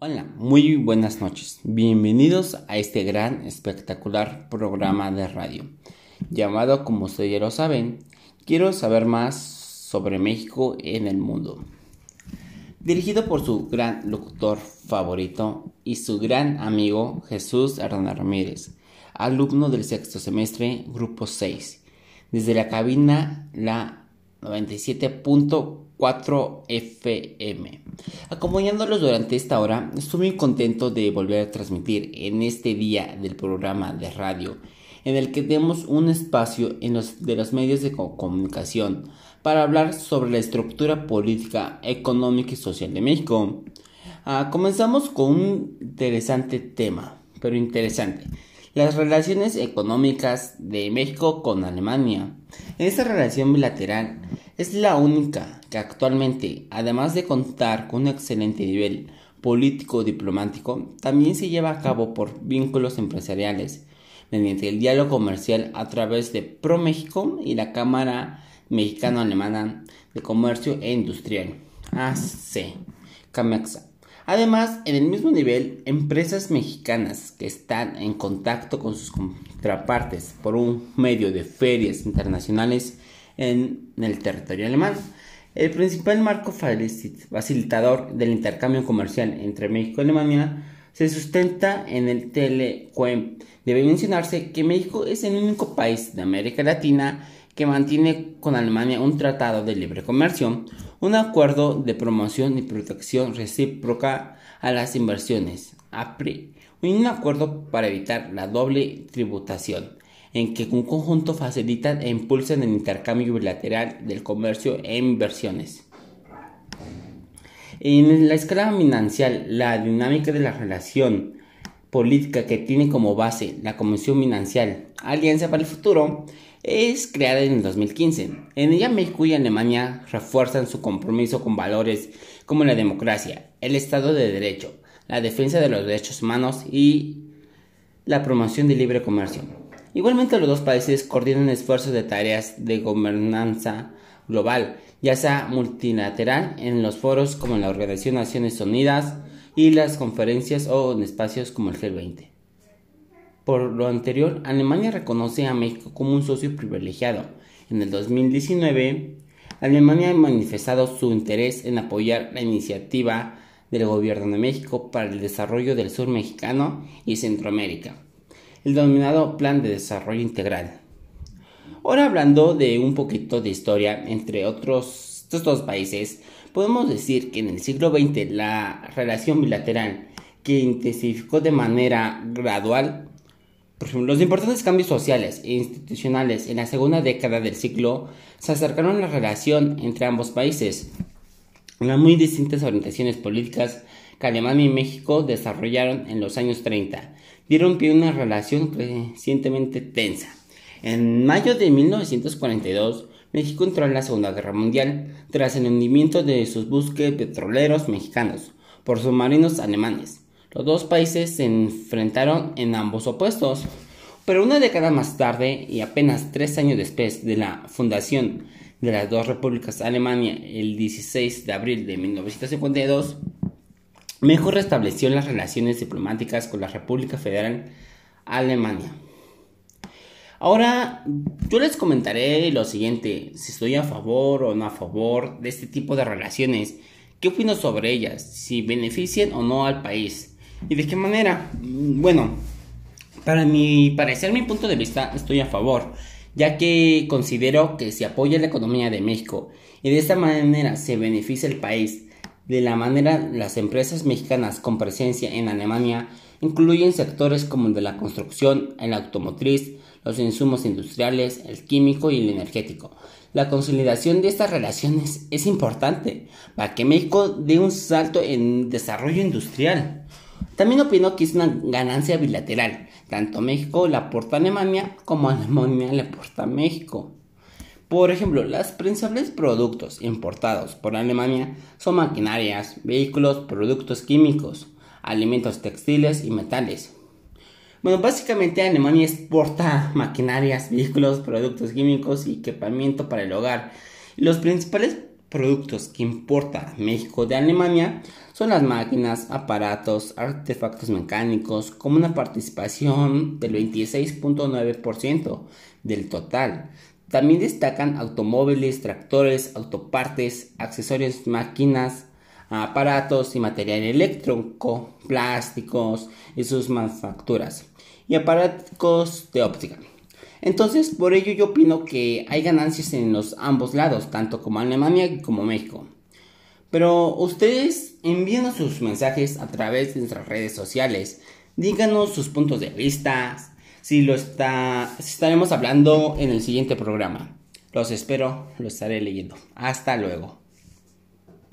Hola, muy buenas noches. Bienvenidos a este gran, espectacular programa de radio. Llamado, como ustedes ya lo saben, Quiero saber más sobre México en el mundo. Dirigido por su gran locutor favorito y su gran amigo Jesús Hernández Ramírez, alumno del sexto semestre, grupo 6, desde la cabina La 97.4 FM. Acompañándolos durante esta hora, estoy muy contento de volver a transmitir en este día del programa de radio, en el que tenemos un espacio en los, de los medios de comunicación para hablar sobre la estructura política, económica y social de México. Ah, comenzamos con un interesante tema, pero interesante las relaciones económicas de México con Alemania. Esta relación bilateral es la única que actualmente, además de contar con un excelente nivel político-diplomático, también se lleva a cabo por vínculos empresariales, mediante el diálogo comercial a través de ProMéxico y la Cámara Mexicano-Alemana de Comercio e Industrial, AC, CAMEXA. Además, en el mismo nivel, empresas mexicanas que están en contacto con sus contrapartes por un medio de ferias internacionales en el territorio alemán. El principal marco facilitador del intercambio comercial entre México y Alemania se sustenta en el Telecoem. Debe mencionarse que México es el único país de América Latina que mantiene con Alemania un tratado de libre comercio, un acuerdo de promoción y protección recíproca a las inversiones, APRI, y un acuerdo para evitar la doble tributación, en que un conjunto facilitan e impulsan el intercambio bilateral del comercio e inversiones. En la escala financiera, la dinámica de la relación política que tiene como base la Comisión Financiera Alianza para el Futuro es creada en el 2015. En ella México y Alemania refuerzan su compromiso con valores como la democracia, el Estado de Derecho, la defensa de los derechos humanos y la promoción del libre comercio. Igualmente los dos países coordinan esfuerzos de tareas de gobernanza global, ya sea multilateral en los foros como la Organización de Naciones Unidas y las conferencias o en espacios como el G20. Por lo anterior, Alemania reconoce a México como un socio privilegiado. En el 2019, Alemania ha manifestado su interés en apoyar la iniciativa del Gobierno de México para el desarrollo del sur mexicano y Centroamérica, el denominado Plan de Desarrollo Integral. Ahora hablando de un poquito de historia entre otros estos dos países, podemos decir que en el siglo XX la relación bilateral que intensificó de manera gradual por ejemplo, los importantes cambios sociales e institucionales en la segunda década del siglo se acercaron a la relación entre ambos países. Las muy distintas orientaciones políticas que Alemania y México desarrollaron en los años 30 dieron pie a una relación crecientemente tensa. En mayo de 1942, México entró en la Segunda Guerra Mundial tras el hundimiento de sus buques petroleros mexicanos por submarinos alemanes. Los dos países se enfrentaron en ambos opuestos, pero una década más tarde y apenas tres años después de la fundación de las dos repúblicas Alemania el 16 de abril de 1952, mejor restableció las relaciones diplomáticas con la República Federal Alemania. Ahora yo les comentaré lo siguiente, si estoy a favor o no a favor de este tipo de relaciones, qué opino sobre ellas, si benefician o no al país. ¿Y de qué manera? Bueno, para mi parecer, mi punto de vista, estoy a favor, ya que considero que si apoya la economía de México y de esta manera se beneficia el país, de la manera las empresas mexicanas con presencia en Alemania incluyen sectores como el de la construcción, el automotriz, los insumos industriales, el químico y el energético. La consolidación de estas relaciones es importante para que México dé un salto en desarrollo industrial. También opino que es una ganancia bilateral. Tanto México le aporta a Alemania como Alemania le aporta a México. Por ejemplo, los principales productos importados por Alemania son maquinarias, vehículos, productos químicos, alimentos textiles y metales. Bueno, básicamente Alemania exporta maquinarias, vehículos, productos químicos y equipamiento para el hogar. Los principales productos que importa México de Alemania son las máquinas, aparatos, artefactos mecánicos, con una participación del 26.9% del total. También destacan automóviles, tractores, autopartes, accesorios, máquinas, aparatos y material eléctrico, plásticos y sus manufacturas, y aparatos de óptica. Entonces, por ello yo opino que hay ganancias en los ambos lados, tanto como Alemania como México. Pero ustedes envíenos sus mensajes a través de nuestras redes sociales. Díganos sus puntos de vista. Si lo está, estaremos hablando en el siguiente programa. Los espero, lo estaré leyendo. Hasta luego.